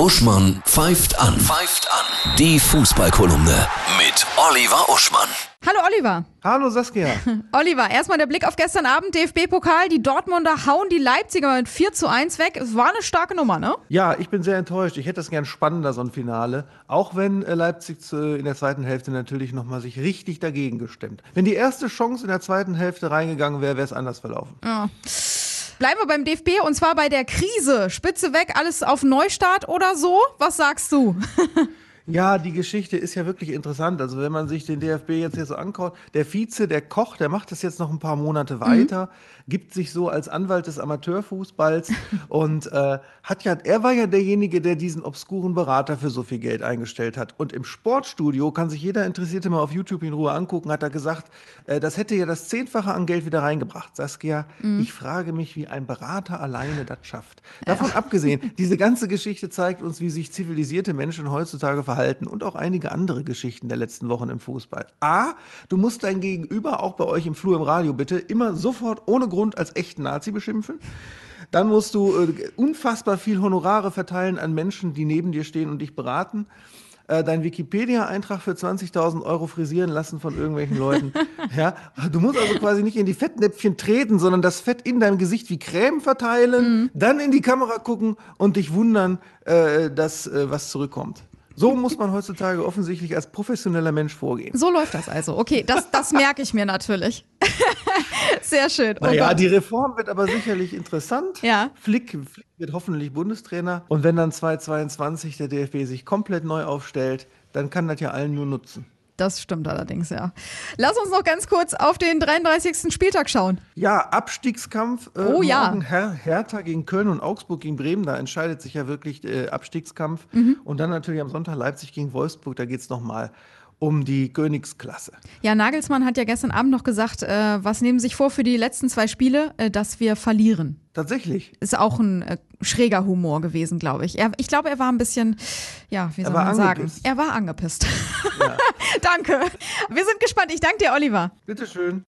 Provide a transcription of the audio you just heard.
Uschmann pfeift an. Pfeift an. Die Fußballkolumne mit Oliver Uschmann. Hallo Oliver. Hallo Saskia. Oliver, erstmal der Blick auf gestern Abend, DFB-Pokal. Die Dortmunder hauen die Leipziger mit 4 zu 1 weg. Es war eine starke Nummer, ne? Ja, ich bin sehr enttäuscht. Ich hätte das gern spannender, so ein Finale. Auch wenn äh, Leipzig in der zweiten Hälfte natürlich nochmal sich richtig dagegen gestemmt. Wenn die erste Chance in der zweiten Hälfte reingegangen wäre, wäre es anders verlaufen. Ja. Bleiben wir beim DFB und zwar bei der Krise. Spitze weg, alles auf Neustart oder so? Was sagst du? Ja, die Geschichte ist ja wirklich interessant. Also wenn man sich den DFB jetzt hier so anguckt, der Vize, der Koch, der macht das jetzt noch ein paar Monate mhm. weiter, mhm. gibt sich so als Anwalt des Amateurfußballs und äh, hat ja, er war ja derjenige, der diesen obskuren Berater für so viel Geld eingestellt hat. Und im Sportstudio kann sich jeder Interessierte mal auf YouTube in Ruhe angucken, hat er gesagt, äh, das hätte ja das Zehnfache an Geld wieder reingebracht. Saskia, mhm. ich frage mich, wie ein Berater alleine das schafft. Davon ja. abgesehen, diese ganze Geschichte zeigt uns, wie sich zivilisierte Menschen heutzutage verhalten verhalten und auch einige andere Geschichten der letzten Wochen im Fußball. A, du musst dein Gegenüber auch bei euch im Flur im Radio bitte immer sofort ohne Grund als echten Nazi beschimpfen. Dann musst du äh, unfassbar viel Honorare verteilen an Menschen, die neben dir stehen und dich beraten äh, deinen Wikipedia-Eintrag für 20.000 Euro frisieren lassen von irgendwelchen Leuten. ja, du musst also quasi nicht in die Fettnäpfchen treten, sondern das Fett in deinem Gesicht wie Creme verteilen, mhm. dann in die Kamera gucken und dich wundern, äh, dass äh, was zurückkommt. So muss man heutzutage offensichtlich als professioneller Mensch vorgehen. So läuft das also. Okay, das, das merke ich mir natürlich. Sehr schön. Oh naja, Gott. die Reform wird aber sicherlich interessant. Ja. Flick, Flick wird hoffentlich Bundestrainer. Und wenn dann 2022 der DFB sich komplett neu aufstellt, dann kann das ja allen nur nutzen. Das stimmt allerdings, ja. Lass uns noch ganz kurz auf den 33. Spieltag schauen. Ja, Abstiegskampf. Äh, oh ja. Her Hertha gegen Köln und Augsburg gegen Bremen, da entscheidet sich ja wirklich äh, Abstiegskampf. Mhm. Und dann natürlich am Sonntag Leipzig gegen Wolfsburg, da geht es nochmal um die Königsklasse. Ja, Nagelsmann hat ja gestern Abend noch gesagt, äh, was nehmen sich vor für die letzten zwei Spiele, äh, dass wir verlieren. Tatsächlich. Ist auch ein äh, schräger Humor gewesen, glaube ich. Er, ich glaube, er war ein bisschen, ja, wie soll man sagen? Er war angepisst. Ja. danke. Wir sind gespannt. Ich danke dir, Oliver. Bitteschön.